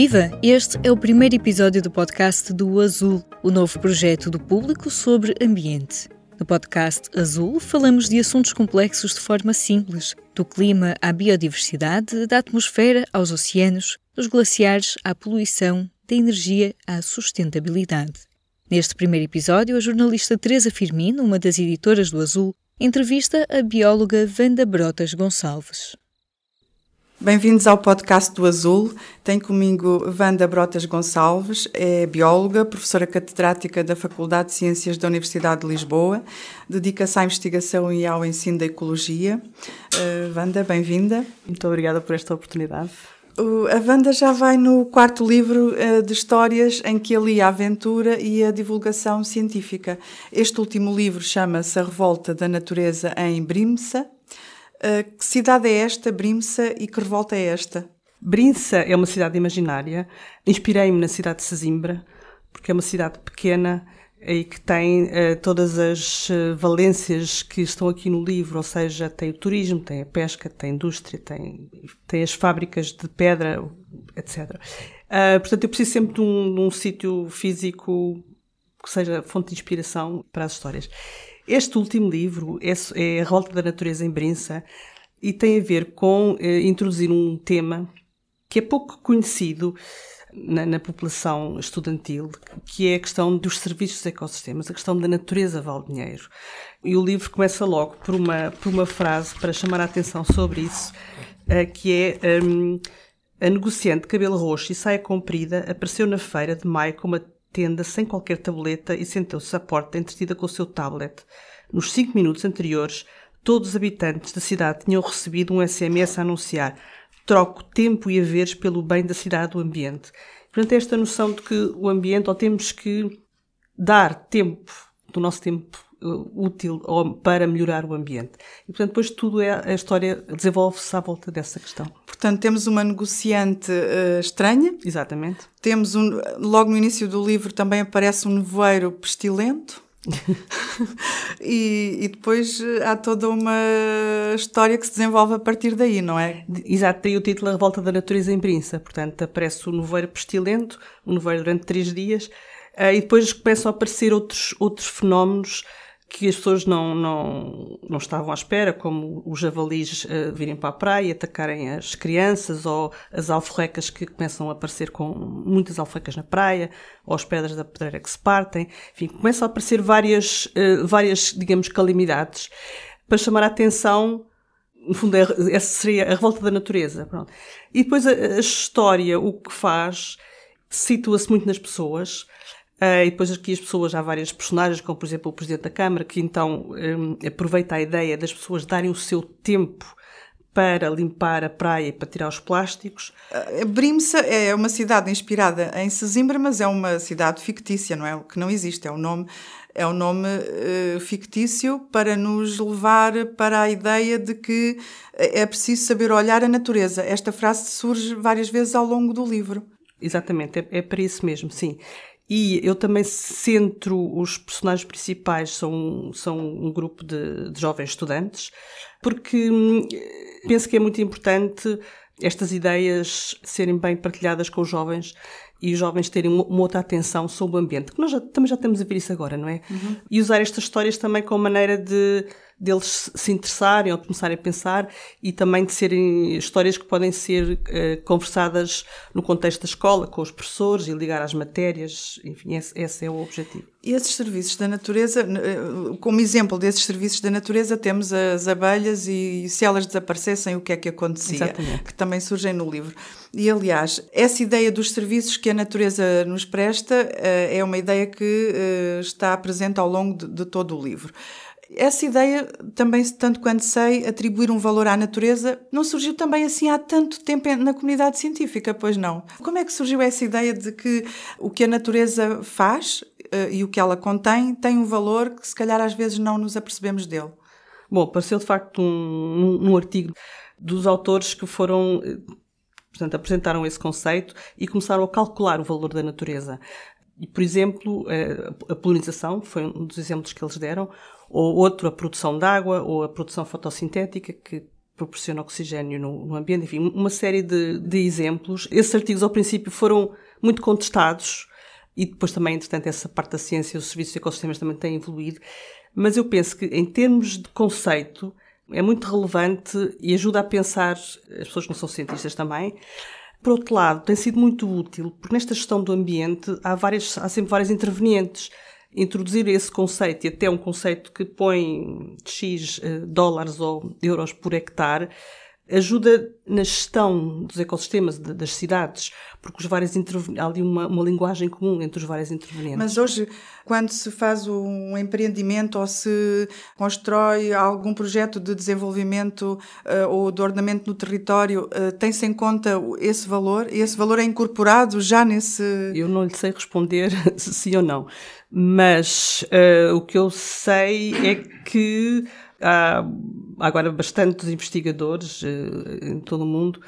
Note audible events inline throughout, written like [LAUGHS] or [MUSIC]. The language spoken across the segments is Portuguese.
Viva! Este é o primeiro episódio do podcast do Azul, o novo projeto do público sobre ambiente. No podcast Azul, falamos de assuntos complexos de forma simples, do clima à biodiversidade, da atmosfera aos oceanos, dos glaciares à poluição, da energia à sustentabilidade. Neste primeiro episódio, a jornalista Teresa Firmino, uma das editoras do Azul, entrevista a bióloga Wanda Brotas Gonçalves. Bem-vindos ao podcast do Azul. Tenho comigo Wanda Brotas Gonçalves, é bióloga, professora catedrática da Faculdade de Ciências da Universidade de Lisboa, dedica-se à investigação e ao ensino da ecologia. Uh, Wanda, bem-vinda. Muito obrigada por esta oportunidade. a Wanda já vai no quarto livro uh, de histórias em que alia a aventura e a divulgação científica. Este último livro chama-se A Revolta da Natureza em Brimsa, Uh, que cidade é esta, Brimsa, e que revolta é esta? Brimsa é uma cidade imaginária. Inspirei-me na cidade de Sesimbra, porque é uma cidade pequena e que tem uh, todas as uh, valências que estão aqui no livro, ou seja, tem o turismo, tem a pesca, tem a indústria, tem, tem as fábricas de pedra, etc. Uh, portanto, eu preciso sempre de um, um sítio físico que seja fonte de inspiração para as histórias. Este último livro é, é A Revolta da Natureza em Brinça e tem a ver com eh, introduzir um tema que é pouco conhecido na, na, população estudantil, que é a questão dos serviços dos ecossistemas, a questão da natureza vale dinheiro. E o livro começa logo por uma, por uma frase para chamar a atenção sobre isso, eh, que é um, a negociante de cabelo roxo e saia comprida apareceu na feira de maio com uma tenda sem qualquer tableta e sentou-se à porta entretida com o seu tablet. Nos cinco minutos anteriores, todos os habitantes da cidade tinham recebido um SMS a anunciar troco tempo e haveres pelo bem da cidade do ambiente. Portanto, esta noção de que o ambiente, ou temos que dar tempo, do nosso tempo útil para melhorar o ambiente. E, portanto, depois tudo é, a história desenvolve-se à volta dessa questão. Portanto, temos uma negociante uh, estranha. Exatamente. Temos um, logo no início do livro também aparece um nevoeiro pestilento. [LAUGHS] e, e, depois eh, há toda uma história que se desenvolve a partir daí, não é? Exato, tem o título A Revolta da Natureza em Brinça. Portanto, aparece o nevoeiro pestilento, o nevoeiro durante três dias, e depois começam a aparecer outros, outros fenómenos que as pessoas não, não, não estavam à espera, como os javalis uh, virem para a praia e atacarem as crianças, ou as alforrecas que começam a aparecer com muitas alforrecas na praia, ou as pedras da pedreira que se partem. Enfim, começam a aparecer várias, uh, várias digamos, calamidades para chamar a atenção no fundo, é, essa seria a revolta da natureza. Pronto. E depois a, a história, o que faz, situa-se muito nas pessoas, Uh, e depois aqui as pessoas, há várias personagens, como por exemplo o Presidente da Câmara, que então um, aproveita a ideia das pessoas darem o seu tempo para limpar a praia e para tirar os plásticos. Uh, Brimsa é uma cidade inspirada em Sesimbra, mas é uma cidade fictícia, não é? Que não existe, é um nome, é um nome uh, fictício para nos levar para a ideia de que é preciso saber olhar a natureza. Esta frase surge várias vezes ao longo do livro. Exatamente, é, é para isso mesmo, sim. E eu também centro os personagens principais, são, são um grupo de, de jovens estudantes, porque hum, penso que é muito importante estas ideias serem bem partilhadas com os jovens e os jovens terem uma, outra atenção sobre o ambiente, que nós já, também já estamos a ver isso agora, não é? Uhum. E usar estas histórias também como maneira de deles se interessarem ou começarem a pensar e também de serem histórias que podem ser uh, conversadas no contexto da escola, com os professores e ligar às matérias, enfim, esse, esse, é o objetivo. E esses serviços da natureza, eh, como exemplo desses serviços da natureza, temos as abelhas e se elas desaparecessem, o que é que acontecia? Exatamente. Que também surgem no livro. E, aliás, essa ideia dos serviços que a natureza nos presta uh, é uma ideia que está presente ao longo de, de todo o livro Essa ideia, também, tanto quanto sei, atribuir um valor à natureza, não surgiu também assim há tanto tempo na comunidade científica, pois não? Como é que surgiu essa ideia de que o que a natureza faz uh, e o que ela contém tem um valor que se calhar às vezes não nos apercebemos dele? Bom, apareceu de facto um, um, um artigo dos autores que foram eh, portanto, apresentaram esse conceito e começaram a calcular o valor da natureza. E, por exemplo, eh, a polinização foi um dos exemplos que eles deram, ou outro, a produção de água, ou a produção fotossintética, que proporciona oxigênio no, no ambiente, enfim, uma série de, de, exemplos. Esses artigos, ao princípio, foram muito contestados, e depois também, entretanto, essa parte da ciência e os serviços de ecossistemas também têm evoluído. Mas eu penso que, em termos de conceito, é muito relevante e ajuda a pensar, as pessoas que não são cientistas também, por outro lado, tem sido muito útil, porque nesta gestão do ambiente há, várias, há sempre vários intervenientes. Introduzir esse conceito, e até um conceito que põe X eh, dólares ou euros por hectare, ajuda na gestão dos ecossistemas das cidades, porque os vários há ali uma, uma linguagem comum entre os vários intervenientes. Mas hoje, quando se faz um empreendimento ou se constrói algum projeto de desenvolvimento uh, ou de ordenamento no território, uh, tem-se em conta esse valor? Esse valor é incorporado já nesse. Eu não lhe sei responder [LAUGHS] se sim ou não, mas uh, o que eu sei é que há agora bastantes investigadores uh, em todo o mundo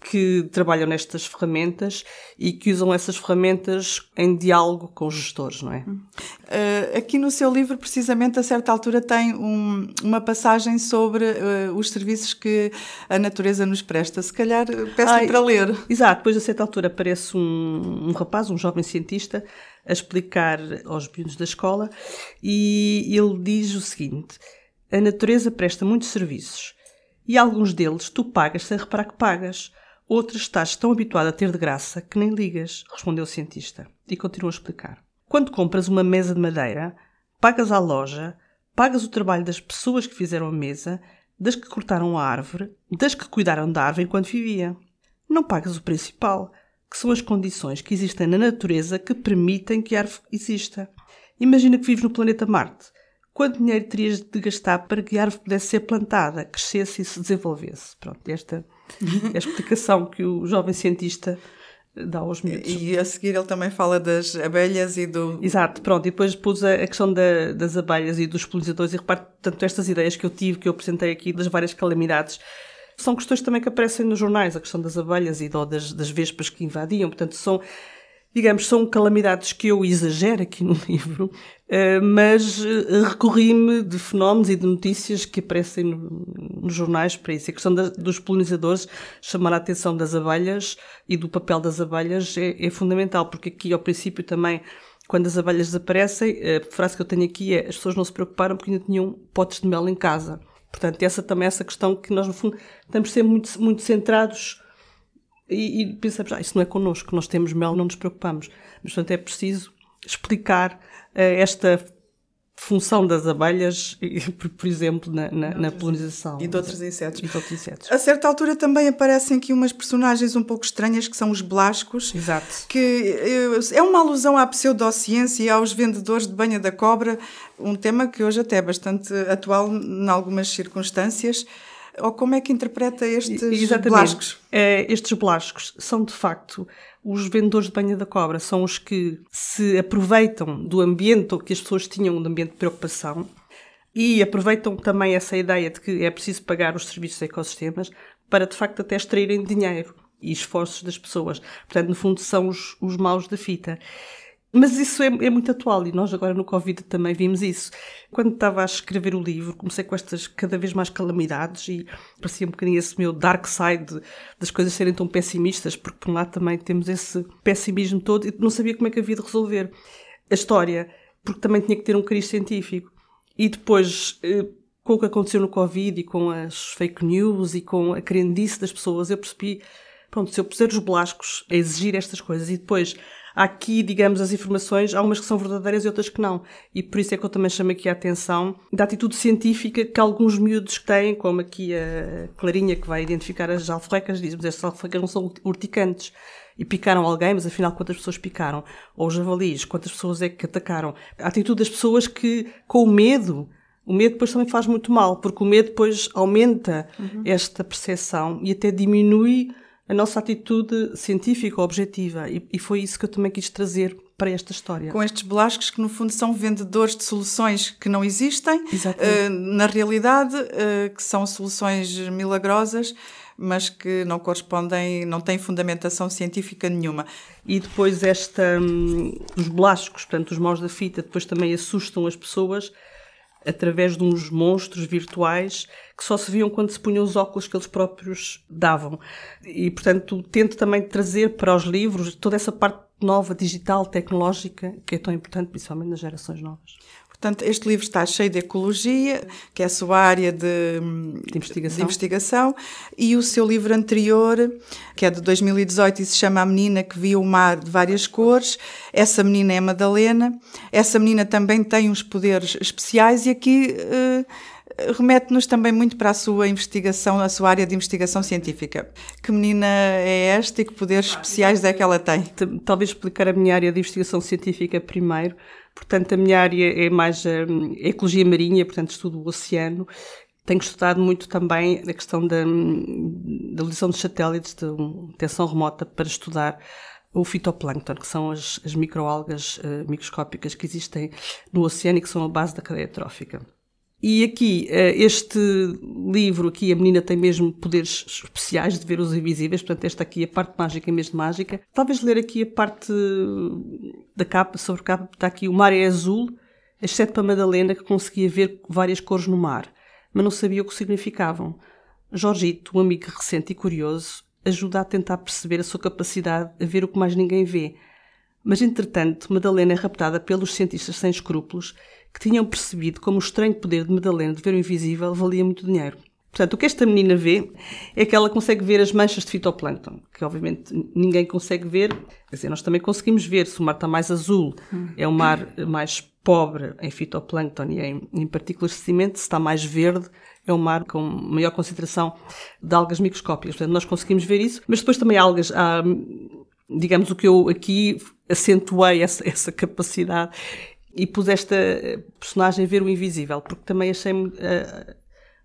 que trabalham nestas ferramentas e que usam essas ferramentas em diálogo com os gestores, não é? Uh, aqui no seu livro, precisamente, a certa altura, tem um, uma passagem sobre uh, os serviços que a natureza nos presta. Se calhar peço-lhe para ler. Exato, depois a certa altura aparece um, um rapaz, um jovem cientista, a explicar aos miúdos da escola e ele diz o seguinte a natureza presta muitos serviços e alguns deles tu pagas sem reparar que pagas. Outros estás tão habituado a ter de graça que nem ligas, respondeu o cientista. E continua a explicar. Quando compras uma mesa de madeira, pagas à loja, pagas o trabalho das pessoas que fizeram a mesa, das que cortaram a árvore, das que cuidaram da árvore enquanto vivia. Não pagas o principal, que são as condições que existem na natureza que permitem que a árvore exista. Imagina que vives no planeta Marte Quanto dinheiro terias de gastar para que a árvore pudesse ser plantada, crescesse e se desenvolvesse? Pronto, esta é a explicação que o jovem cientista dá aos miúdos. E a seguir ele também fala das abelhas e do... Exato, pronto, e depois pus a, questão da, das abelhas e dos polinizadores e repare, tanto estas ideias que eu tive, que eu apresentei aqui, das várias calamidades, são questões também que aparecem nos jornais, a questão das abelhas e das, das vespas que invadiam, portanto são digamos, são calamidades que eu exagero aqui no [LAUGHS] livro, eh, mas eh, recorri-me de fenómenos e de notícias que aparecem nos jornais para isso. A questão dos polinizadores, chamar a atenção das abelhas e do papel das abelhas é, é fundamental, porque aqui ao princípio também quando as abelhas desaparecem, a frase que eu tenho aqui é as pessoas não se preocuparam porque ainda tinham potes de mel em casa. Portanto, essa também é essa questão que nós, no fundo, estamos sempre muito, muito centrados e, e pensamos, ah, isso não é connosco, nós temos mel, não nos preocupamos. Mas, portanto, é preciso explicar uh, esta função das abelhas, [LAUGHS] por exemplo, na, na, na polinização. E de outros insetos. E de outros insetos. A certa altura também aparecem aqui umas personagens um pouco estranhas, que são os blascos. Exato. Que eh, é uma alusão à pseudociência e aos vendedores de banha da cobra, um tema que hoje até é bastante atual em algumas circunstâncias. Ou como é que interpreta estes Exatamente. blascos? É, estes blascos são, de facto, os vendedores de banha da cobra. São os que se aproveitam do ambiente ou que as pessoas tinham de ambiente de preocupação e aproveitam também essa ideia de que é preciso pagar os serviços de ecossistemas para, de facto, até extraírem dinheiro e esforços das pessoas. Portanto, no fundo, são os, os maus da fita. Mas isso é, é, muito atual e nós agora no Covid também vimos isso. Quando estava a escrever o livro, comecei com estas cada vez mais calamidades e parecia um bocadinho esse meu dark side das coisas serem tão pessimistas, porque por um lado também temos esse pessimismo todo e não sabia como é que havia de resolver a história, porque também tinha que ter um cariz científico. E depois, eh, com o que aconteceu no Covid e com as fake news e com a crendice das pessoas, eu percebi, pronto, se eu puser os blascos a exigir estas coisas e depois aqui, digamos, as informações, há umas que são verdadeiras e outras que não. E por isso é que eu também chamo aqui a atenção da atitude científica que alguns miúdos têm, como aqui a Clarinha, que vai identificar as alforrecas, diz, mas estas alforrecas não são urticantes. E picaram alguém, mas afinal quantas pessoas picaram? Ou os javalis, quantas pessoas é que atacaram? A atitude das pessoas que, com o medo O medo depois também faz muito mal, porque o medo depois aumenta uhum. esta percepção e até diminui a nossa atitude científica objetiva. E, e, foi isso que eu também quis trazer para esta história. Com estes belascos que, no fundo, são vendedores de soluções que não existem, uh, na realidade, uh, que são soluções milagrosas mas que não correspondem, não têm fundamentação científica nenhuma. E depois esta, hum, os blásticos, portanto, os maus da fita, depois também assustam as pessoas através de uns monstros virtuais que só se viam quando se punham os óculos que eles próprios davam. E, portanto, tento também trazer para os livros toda essa parte nova, digital, tecnológica, que é tão importante, principalmente nas gerações novas. Portanto, este livro está cheio de ecologia, que é a sua área de, de, investigação. de, investigação. e o seu livro anterior, que é de 2018 e se chama A Menina que Via o Mar de Várias Cores. Essa menina é a Madalena. Essa menina também tem uns poderes especiais e aqui. Uh, remete-nos também muito para a sua investigação, a sua área de investigação científica. Que menina é esta e que poderes especiais é que ela tem? Talvez explicar a minha área de investigação científica primeiro. Portanto, a minha área é mais a, hum, ecologia marinha, portanto, estudo o oceano. Tenho estudado muito também a questão da, hum, da lição de satélites de detecção remota para estudar o fitoplâncton, que são as, as microalgas uh, microscópicas que existem no oceano e que são a base da cadeia trófica. E aqui, eh, este livro, aqui a menina tem mesmo poderes especiais de ver os invisíveis, portanto esta aqui, a parte mágica é mesmo mágica. Talvez ler aqui a parte da capa, sobre a capa, está aqui o mar é azul, exceto para Madalena que conseguia ver várias cores no mar, mas não sabia o que significavam. Jorgito, um amigo recente e curioso, ajuda a tentar perceber a sua capacidade a ver o que mais ninguém vê. Mas, entretanto, Madalena é raptada pelos cientistas sem escrúpulos que tinham percebido como o estranho poder de Madalena de ver o invisível valia muito dinheiro. Portanto, o que esta menina vê é que ela consegue ver as manchas de fitoplâncton, que obviamente ninguém consegue ver. Quer dizer, nós também conseguimos ver se o mar está mais azul, é um mar mais pobre em fitoplâncton e em, em partículas de cimento, se está mais verde, é um mar com maior concentração de algas microscópicas. Portanto, nós conseguimos ver isso, mas depois também há algas, há, digamos, o que eu aqui acentuei essa, essa capacidade e pus esta personagem a ver o invisível, porque também achei. Uh,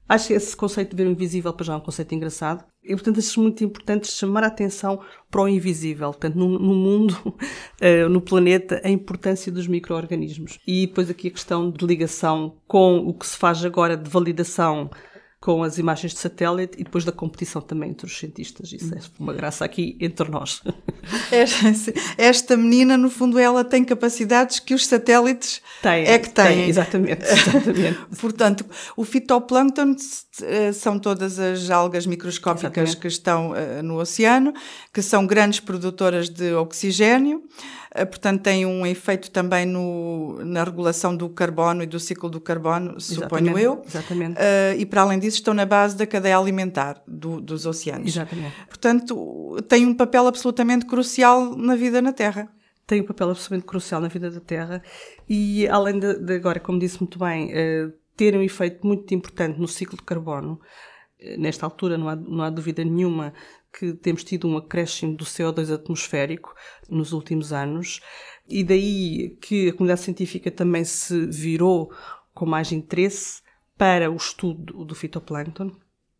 acho esse conceito de ver o invisível para já um conceito engraçado. E, portanto, acho muito importante chamar a atenção para o invisível, portanto, no, no mundo, uh, [LAUGHS] no planeta, a importância dos micro-organismos. E depois aqui a questão de ligação com o que se faz agora de validação com as imagens de satélite e depois da competição também entre os cientistas. Isso é uma graça aqui entre nós. Esta menina, no fundo, ela tem capacidades que os satélites tem, é que têm. Tem, exatamente. [LAUGHS] exatamente. Portanto, o fitoplâncton eh, são todas as algas microscópicas exatamente. que estão eh, no oceano, que são grandes produtoras de oxigênio. Eh, portanto, tem um efeito também no, na regulação do carbono e do ciclo do carbono, suponho eu. Exatamente. Uh, e para além disso, estão na base da cadeia alimentar do, dos oceanos. Exatamente. Portanto, tem um papel absolutamente crucial na vida na Terra. Tem um papel absolutamente crucial na vida da Terra e, além de, de agora, como disse muito bem, uh, ter um efeito muito importante no ciclo de carbono, nesta altura não há, não há dúvida nenhuma que temos tido um acréscimo do CO2 atmosférico nos últimos anos, e daí que a comunidade científica também se virou com mais interesse para o estudo do fitoplâncton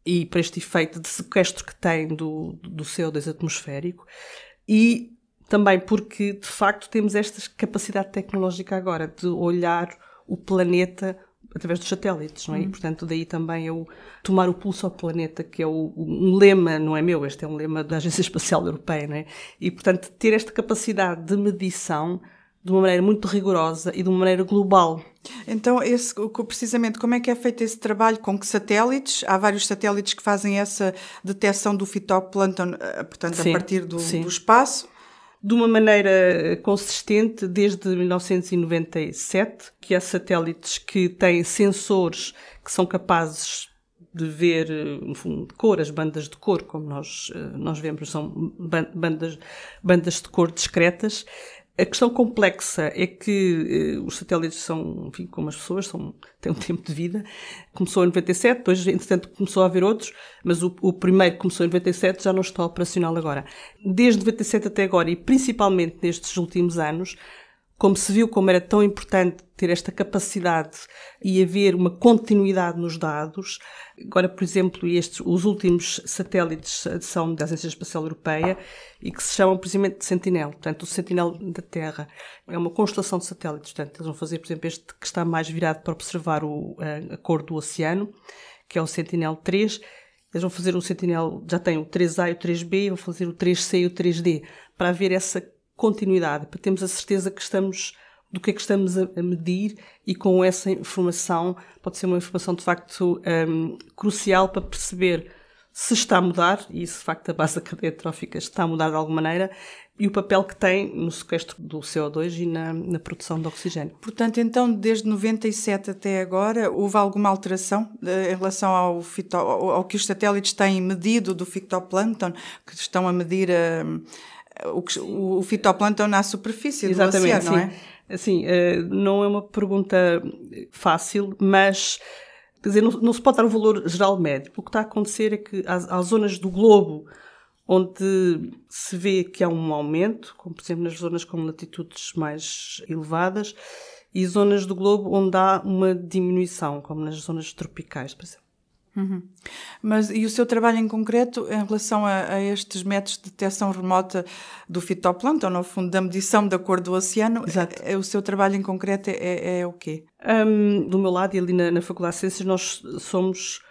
e para este efeito de sequestro que tem do, do CO2 atmosférico e também porque de facto temos esta capacidade tecnológica agora de olhar o planeta através dos satélites, não é? Uhum. E, portanto, daí também eu tomar o pulso ao planeta, que é o, um lema, não é meu, este é um lema da Agência Espacial Europeia, não é? E, portanto, ter esta capacidade de medição de uma maneira muito rigorosa e de uma maneira global. Então, esse, precisamente, como é que é feito esse trabalho? Com que satélites? Há vários satélites que fazem essa detecção do fitoplâncton, eh, portanto, sim, a partir do, do espaço? de uma maneira consistente desde 1997, que há satélites que têm sensores que são capazes de ver, fundo, de cor, as bandas de cor, como nós, eh, nós vemos, são bandas, bandas de cor discretas, a questão complexa é que uh, os satélites são, enfim, como as pessoas, são, têm um [LAUGHS] tempo de vida. Começou em 97, depois, entretanto, começou a haver outros, mas o, o primeiro que começou em 97 já não está operacional agora. Desde 97 até agora, e principalmente nestes últimos anos, como se viu como era tão importante ter esta capacidade e haver uma continuidade nos dados, agora, por exemplo, estes, os últimos satélites são da Agência Espacial Europeia e que se chamam precisamente de Sentinel. Portanto, o Sentinel da Terra é uma constelação de satélites. Portanto, eles vão fazer, por exemplo, este que está mais virado para observar o, a, a cor do oceano, que é o Sentinel 3. Eles vão fazer o Sentinel, já tem o 3A e o 3B, vão fazer o 3C e o 3D, para haver essa continuidade, para termos a certeza que estamos do que é que estamos a, medir e com essa informação pode ser uma informação de facto um, crucial para perceber se está a mudar, e se de facto a base da cadeia trófica está a mudar de alguma maneira, e o papel que tem no sequestro do CO2 e na, na, produção de oxigênio. Portanto, então, desde 97 até agora, houve alguma alteração eh, em relação ao, fito, ao que os satélites têm medido do fitoplâncton, que estão a medir a, o, o fitoplâncton na superfície Exatamente, do oceano, não é? Assim, não é uma pergunta fácil, mas quer dizer, não, não, se pode dar um valor geral médio. O que está a acontecer é que há, há, zonas do globo onde se vê que há um aumento, como por exemplo nas zonas com latitudes mais elevadas, e zonas do globo onde há uma diminuição, como nas zonas tropicais, por exemplo. Uhum. Mas e o seu trabalho em concreto em relação a, a, estes métodos de detecção remota do fitoplâncton, no fundo, da medição da cor do oceano, Exato. É, é, o seu trabalho em concreto é, é, é o quê? Um, do meu lado e ali na, na Faculdade de Ciências nós somos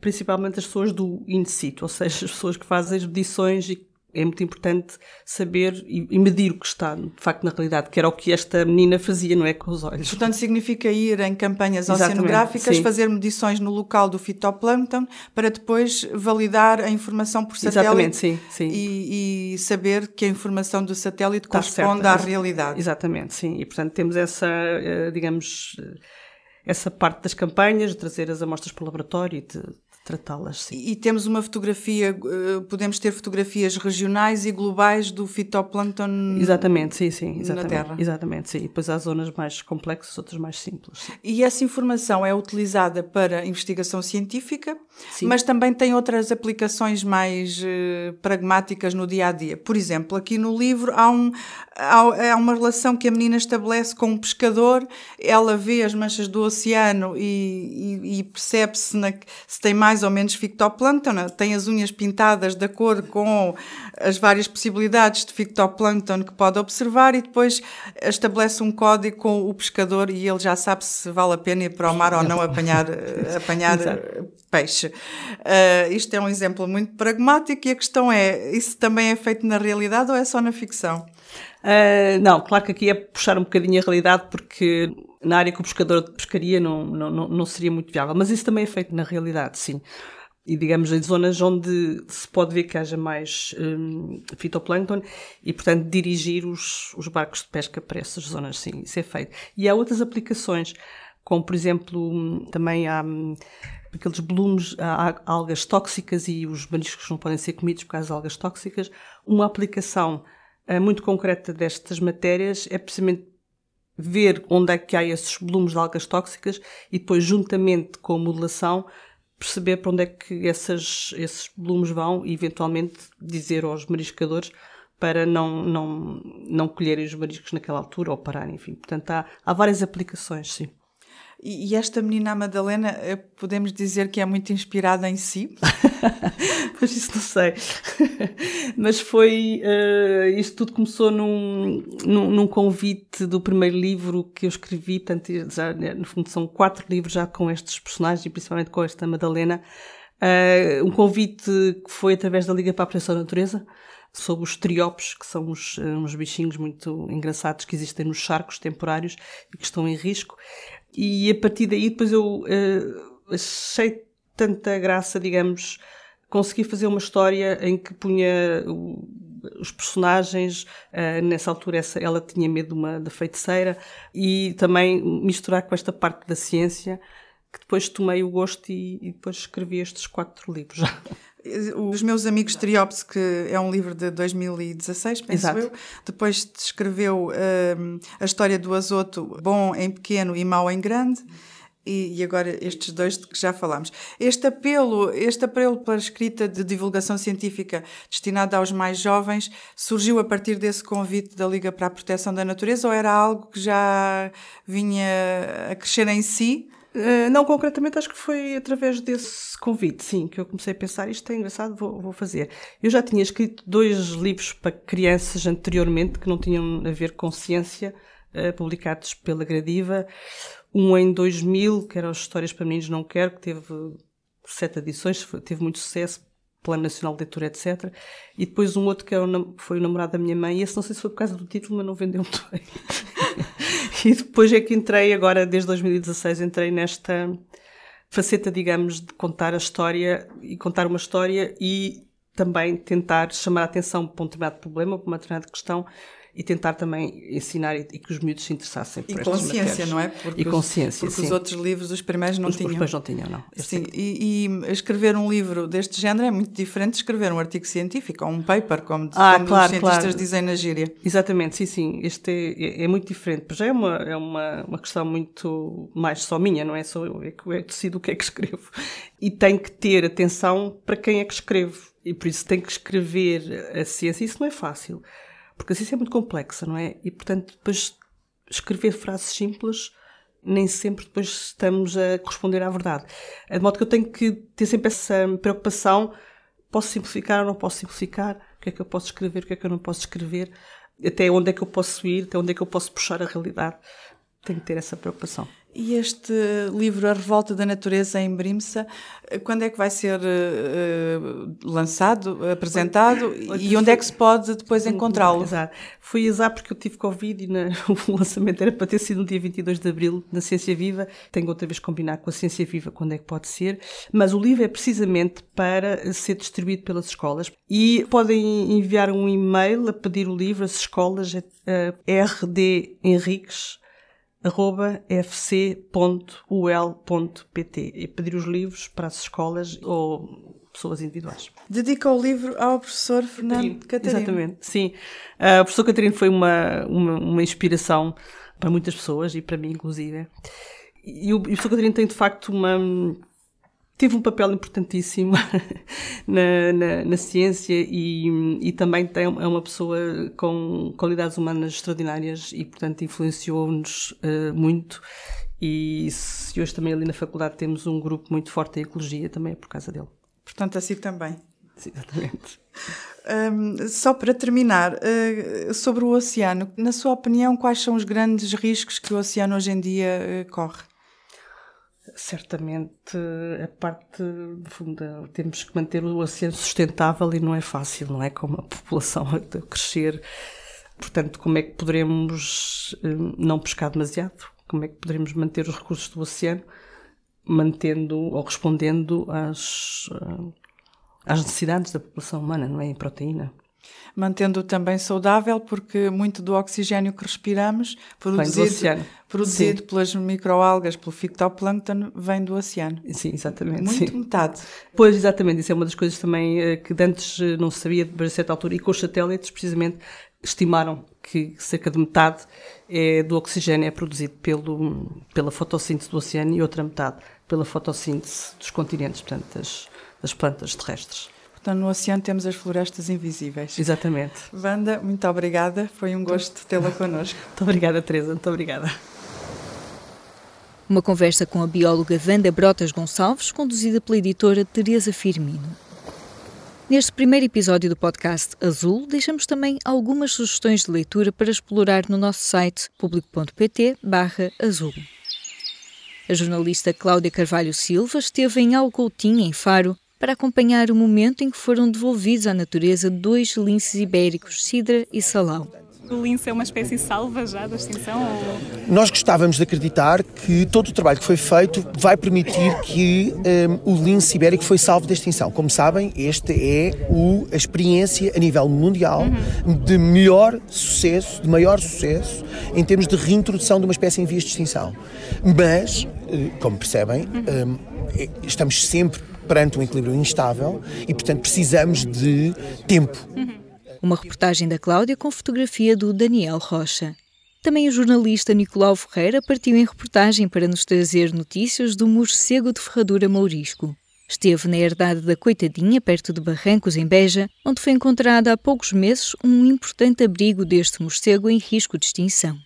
principalmente as pessoas do in situ, ou seja, as pessoas que fazem as medições e é muito importante saber e, medir o que está, de facto, na realidade, que era o que esta menina fazia, não é? Com os olhos. Portanto, significa ir em campanhas Exatamente, oceanográficas, sim. fazer medições no local do fitoplâncton, para depois validar a informação por satélite Exatamente, sim, sim. E, e saber que a informação do satélite está corresponde certa. à realidade. Exatamente, sim. E, portanto, temos essa, eh, digamos, essa parte das campanhas, de trazer as amostras para o laboratório e de tratá-las. E, temos uma fotografia, eh, podemos ter fotografias regionais e globais do fitoplâncton exatamente, sim, sim, exatamente, na Terra. Exatamente, sim. E depois há zonas mais complexas, outras mais simples. Sim. E essa informação é utilizada para investigação científica, sim. mas também tem outras aplicações mais uh, pragmáticas no dia a dia. Por exemplo, aqui no livro há, um, há, há uma relação que a menina estabelece com um pescador, ela vê as manchas do oceano e, e, e percebe se, tem mais ou menos fitoplâncton, né? tem as unhas pintadas de acordo com as várias possibilidades de fitoplâncton que pode observar e depois estabelece um código com o pescador e ele já sabe se vale a pena ir para o mar ou não apanhar, apanhar [LAUGHS] peixe. Uh, isto é um exemplo muito pragmático e a questão é, isso também é feito na realidade ou é só na ficção? Uh, não, claro que aqui é puxar um bocadinho a realidade porque na área que o pescador pescaria não, não, não seria muito viável. Mas isso também é feito na realidade, sim. E digamos em zonas onde se pode ver que haja mais um, fitoplâncton e, portanto, dirigir os, os barcos de pesca para essas zonas, sim, isso é feito. E há outras aplicações, como por exemplo, hum, também há hum, aqueles blumes, há algas tóxicas e os mariscos não podem ser comidos por causa de algas tóxicas. Uma aplicação uh, muito concreta destas matérias é precisamente ver onde é que há esses volumes de algas tóxicas e depois, juntamente com a modelação, perceber para onde é que essas, esses volumes vão e, eventualmente, dizer aos mariscadores para não, não, não colherem os mariscos naquela altura ou pararem, enfim. Portanto, há, há várias aplicações, sim. E, esta menina Madalena, eh, podemos dizer que é muito inspirada em si? [LAUGHS] pois isso não sei. [LAUGHS] Mas foi. Uh, isto tudo começou num, num, num, convite do primeiro livro que eu escrevi. Portanto, já, no fundo, são quatro livros já com estes personagens e principalmente com esta Madalena. Uh, um convite que foi através da Liga para a Proteção da Natureza sobre os triopes, que são uns, uns bichinhos muito engraçados que existem nos charcos temporários e que estão em risco. E a partir daí, depois eu uh, achei tanta graça, digamos, consegui fazer uma história em que punha os personagens, uh, nessa altura essa, ela tinha medo de uma da feiticeira, e também misturar com esta parte da ciência, que depois tomei o gosto e, e depois escrevi estes quatro livros. [LAUGHS] Os meus amigos Triopes, que é um livro de 2016, penso Exato. eu, depois escreveu um, a história do azoto bom em pequeno e mau em grande. e, e, agora estes dois de que já falámos. Este apelo, este apelo para a escrita de divulgação científica destinada aos mais jovens surgiu a partir desse convite da Liga para a Proteção da Natureza ou era algo que já vinha a crescer em si? Uh, não, concretamente acho que foi através desse convite, sim, que eu comecei a pensar, isto é engraçado, vou, vou fazer. Eu já tinha escrito dois livros para crianças anteriormente que não tinham a ver com ciência, uh, publicados pela Gradiva um em 2000, que era as Histórias para Meninos Não Quero, que teve sete edições, teve muito sucesso, Plano Nacional de Leitura, etc. E depois um outro que era o, foi o namorado da minha mãe, e esse não sei se foi por causa do título, mas não vendeu muito bem. [LAUGHS] e depois é que entrei, agora desde 2016, entrei nesta faceta, digamos, de contar a história e contar uma história e também tentar chamar a atenção para um determinado problema, para uma determinada questão e tentar também ensinar e, e que os miúdos se interessassem por e estas consciência, matérias. não é? Porque e consciência, os, porque sim. os outros livros, os primeiros não os, tinham. Os primeiros não tinham, não. Sim, e, e, escrever um livro deste género é muito diferente de escrever um artigo científico ou um paper, como, ah, como claro, os cientistas claro. dizem na gíria. Exatamente, sim, sim. Este é, é, é muito diferente. Já é uma, é uma, uma questão muito mais só minha, não é só eu, é que eu decido o que é que escrevo. E tenho que ter atenção para quem é que escrevo. E por isso tenho que escrever a ciência. Isso não é fácil porque a ciência é muito complexa, não é? E, portanto, depois escrever frases simples nem sempre depois estamos a corresponder à verdade. De modo que eu tenho que ter sempre essa preocupação, posso simplificar ou não posso simplificar? O que é que eu posso escrever, o que é que eu não posso escrever? Até onde é que eu posso ir, até onde é que eu posso puxar a realidade? Tenho que ter essa preocupação. E este livro, A Revolta da Natureza em Brimsa, quando é que vai ser uh, lançado, apresentado e onde é que se pode depois encontrá-lo? Exato. Foi exato porque eu tive Covid e na, [LAUGHS] o lançamento era para ter sido no dia 22 de Abril na Ciência Viva. Tenho outra vez combinar com a Ciência Viva quando é que pode ser. Mas o livro é precisamente para ser distribuído pelas escolas e podem enviar um e-mail a pedir o livro às escolas uh, RD Henriques arroba fc.ul.pt e pedir os livros para as escolas ou pessoas individuais. Dedica o livro ao professor Fernando Catarino. Exatamente, sim. Uh, o professor Catarino foi uma, uma, uma, inspiração para muitas pessoas e para mim, inclusive. E o, e o professor Catarino tem, de facto, uma teve um papel importantíssimo [LAUGHS] na, na, na, ciência e, e também tem, é uma pessoa com qualidades humanas extraordinárias e, portanto, influenciou-nos uh, muito. E se hoje também ali na faculdade temos um grupo muito forte em ecologia, também é por causa dele. Portanto, assim também. Sim, exatamente. Um, só para terminar, uh, sobre o oceano, na sua opinião, quais são os grandes riscos que o oceano hoje em dia uh, corre? Certamente a parte funda temos que manter o oceano sustentável e não é fácil, não é? Com a [LAUGHS] população a crescer. Portanto, como é que poderemos não pescar demasiado? Como é que poderemos manter os recursos do oceano mantendo ou respondendo às, às necessidades da população humana, não é? Em proteína mantendo-o também saudável, porque muito do oxigênio que respiramos, produzido, produzido pelas microalgas, pelo fitoplâncton, vem do oceano. Sim, exatamente. Muito sim. metade. Pois, exatamente. Isso é uma das coisas também eh, que antes eh, não se sabia, a certa altura, e com os satélites, precisamente, estimaram que cerca de metade é, do oxigênio é produzido pelo, pela fotossíntese do oceano e outra metade pela fotossíntese dos continentes, portanto, das, das plantas terrestres. Portanto, no oceano temos as florestas invisíveis. Exatamente. Wanda, muito obrigada. Foi um gosto tê-la connosco. Muito obrigada, Teresa. Muito obrigada. Uma conversa com a bióloga Wanda Brotas Gonçalves, conduzida pela editora Teresa Firmino. Neste primeiro episódio do podcast Azul, deixamos também algumas sugestões de leitura para explorar no nosso site público.pt azul. A jornalista Cláudia Carvalho Silva esteve em Alcoutinho, em Faro, para acompanhar o momento em que foram devolvidos à natureza dois linces ibéricos, Sidra e Salão. O lince é uma espécie salva já da extinção? Ou... Nós gostávamos de acreditar que todo o trabalho que foi feito vai permitir que um, o lince ibérico foi salvo da extinção. Como sabem, esta é o, a experiência a nível mundial uhum. de melhor sucesso, de maior sucesso, em termos de reintrodução de uma espécie em vias de extinção. Mas, eh, como percebem, uhum. um, estamos sempre perante um equilíbrio instável e, portanto, precisamos de tempo. Uma reportagem da Cláudia com fotografia do Daniel Rocha. Também o jornalista Nicolau Ferreira partiu em reportagem para nos trazer notícias do morcego de ferradura mourisco. Esteve na herdade da Coitadinha, perto de Barrancos, em Beja, onde foi encontrado há poucos meses um importante abrigo deste morcego em risco de extinção.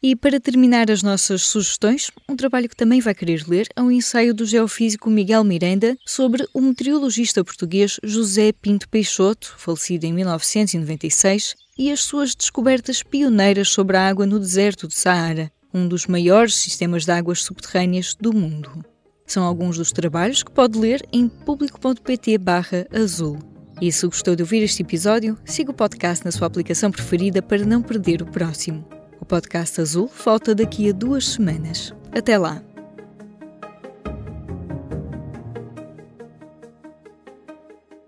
E para terminar as nossas sugestões, um trabalho que também vai querer ler é um ensaio do geofísico Miguel Miranda sobre o meteorologista português José Pinto Peixoto, falecido em 1996, e as suas descobertas pioneiras sobre a água no deserto do Saara, um dos maiores sistemas de águas subterrâneas do mundo. São alguns dos trabalhos que pode ler em público.pt azul. E se gostou de ouvir este episódio, siga o podcast na sua aplicação preferida para não perder o próximo. O podcast Azul volta daqui a duas semanas. Até lá!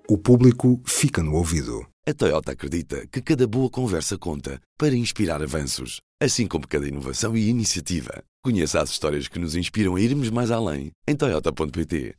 O público fica no ouvido. A Toyota acredita que cada boa conversa conta para inspirar avanços, assim como cada inovação e iniciativa. Conheça as histórias que nos inspiram a irmos mais além em Toyota.pt.